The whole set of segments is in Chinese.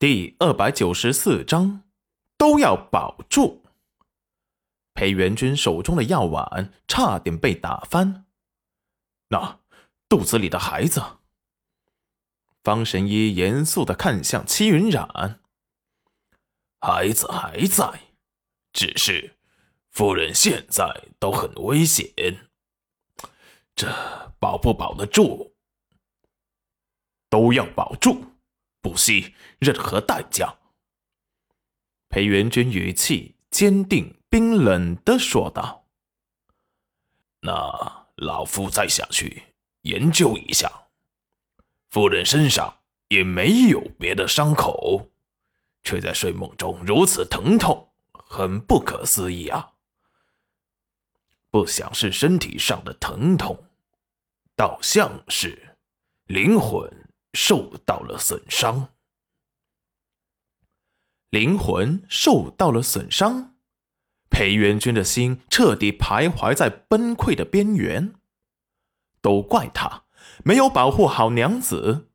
第二百九十四章，都要保住。裴元君手中的药碗差点被打翻。那肚子里的孩子？方神医严肃的看向戚云染。孩子还在，只是夫人现在都很危险，这保不保得住？都要保住。不惜任何代价。裴元君语气坚定、冰冷的说道：“那老夫再下去研究一下。夫人身上也没有别的伤口，却在睡梦中如此疼痛，很不可思议啊！不想是身体上的疼痛，倒像是灵魂。”受到了损伤，灵魂受到了损伤，裴元君的心彻底徘徊在崩溃的边缘。都怪他没有保护好娘子，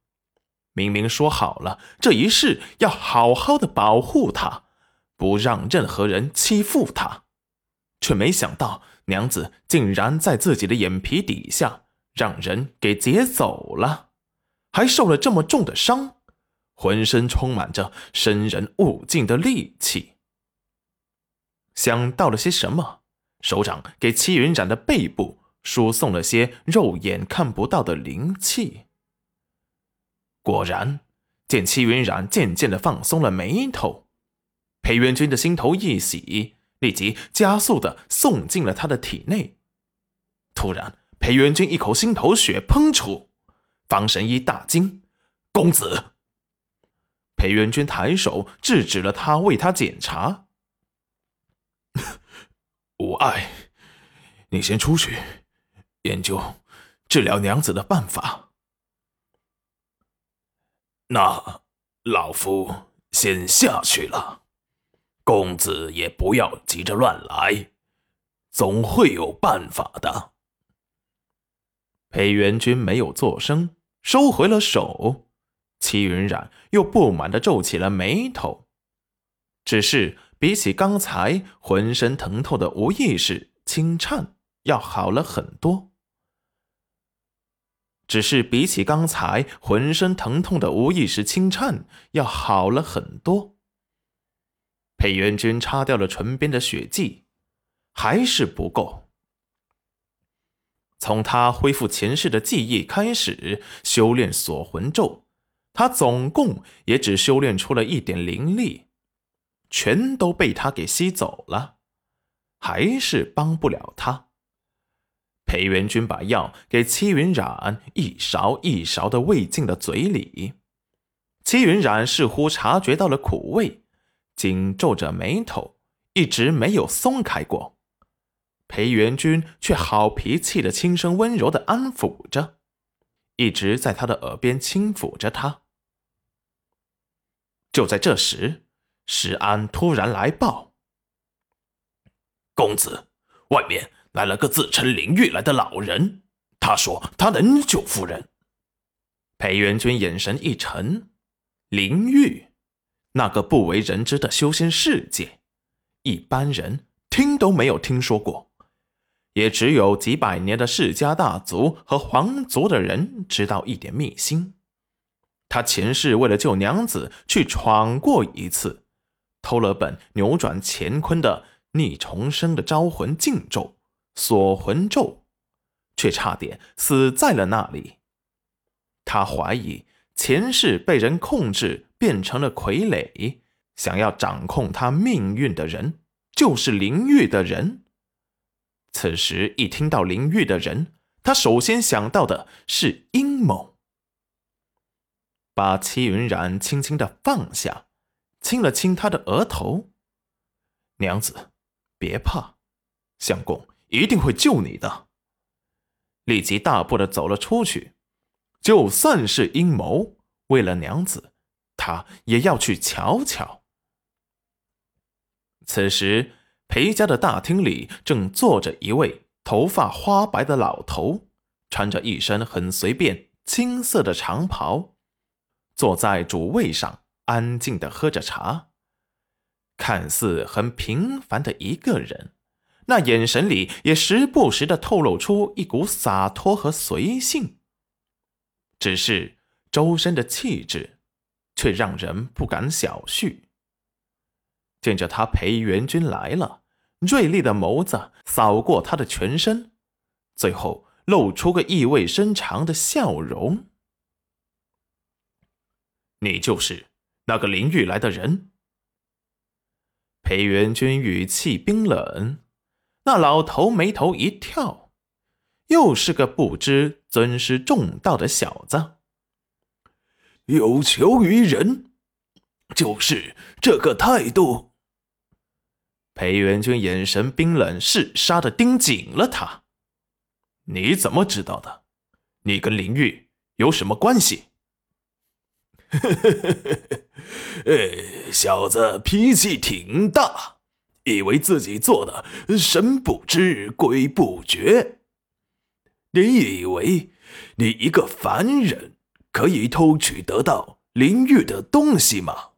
明明说好了这一世要好好的保护她，不让任何人欺负她，却没想到娘子竟然在自己的眼皮底下让人给劫走了。还受了这么重的伤，浑身充满着生人勿近的戾气。想到了些什么，手掌给戚云染的背部输送了些肉眼看不到的灵气。果然，见戚云染渐渐的放松了眉头，裴元君的心头一喜，立即加速的送进了他的体内。突然，裴元君一口心头血喷出。方神医大惊：“公子！”裴元君抬手制止了他，为他检查。无碍，你先出去研究治疗娘子的办法。那老夫先下去了，公子也不要急着乱来，总会有办法的。裴元君没有作声。收回了手，齐云染又不满的皱起了眉头。只是比起刚才浑身疼痛的无意识轻颤要好了很多。只是比起刚才浑身疼痛的无意识轻颤要好了很多。裴元君擦掉了唇边的血迹，还是不够。从他恢复前世的记忆开始修炼锁魂咒，他总共也只修炼出了一点灵力，全都被他给吸走了，还是帮不了他。裴元君把药给戚云染一勺一勺的喂进了嘴里，戚云染似乎察觉到了苦味，紧皱着眉头，一直没有松开过。裴元君却好脾气的轻声温柔的安抚着，一直在他的耳边轻抚着他。就在这时，石安突然来报：“公子，外面来了个自称灵玉来的老人，他说他能救夫人。”裴元君眼神一沉：“灵玉，那个不为人知的修仙世界，一般人听都没有听说过。”也只有几百年的世家大族和皇族的人知道一点秘辛。他前世为了救娘子去闯过一次，偷了本扭转乾坤的逆重生的招魂禁咒锁魂咒，却差点死在了那里。他怀疑前世被人控制变成了傀儡，想要掌控他命运的人就是灵域的人。此时一听到灵玉的人，他首先想到的是阴谋。把戚云染轻轻的放下，亲了亲他的额头：“娘子，别怕，相公一定会救你的。”立即大步的走了出去。就算是阴谋，为了娘子，他也要去瞧瞧。此时。裴家的大厅里正坐着一位头发花白的老头，穿着一身很随便青色的长袍，坐在主位上，安静的喝着茶，看似很平凡的一个人，那眼神里也时不时的透露出一股洒脱和随性。只是周身的气质，却让人不敢小觑。见着他裴元君来了，锐利的眸子扫过他的全身，最后露出个意味深长的笑容。你就是那个淋浴来的人。裴元君语气冰冷，那老头眉头一跳，又是个不知尊师重道的小子。有求于人，就是这个态度。裴元君眼神冰冷，是杀的盯紧了他。你怎么知道的？你跟林玉有什么关系？呵呵呵呵呵，哎，小子脾气挺大，以为自己做的神不知鬼不觉。你以为你一个凡人可以偷取得到灵玉的东西吗？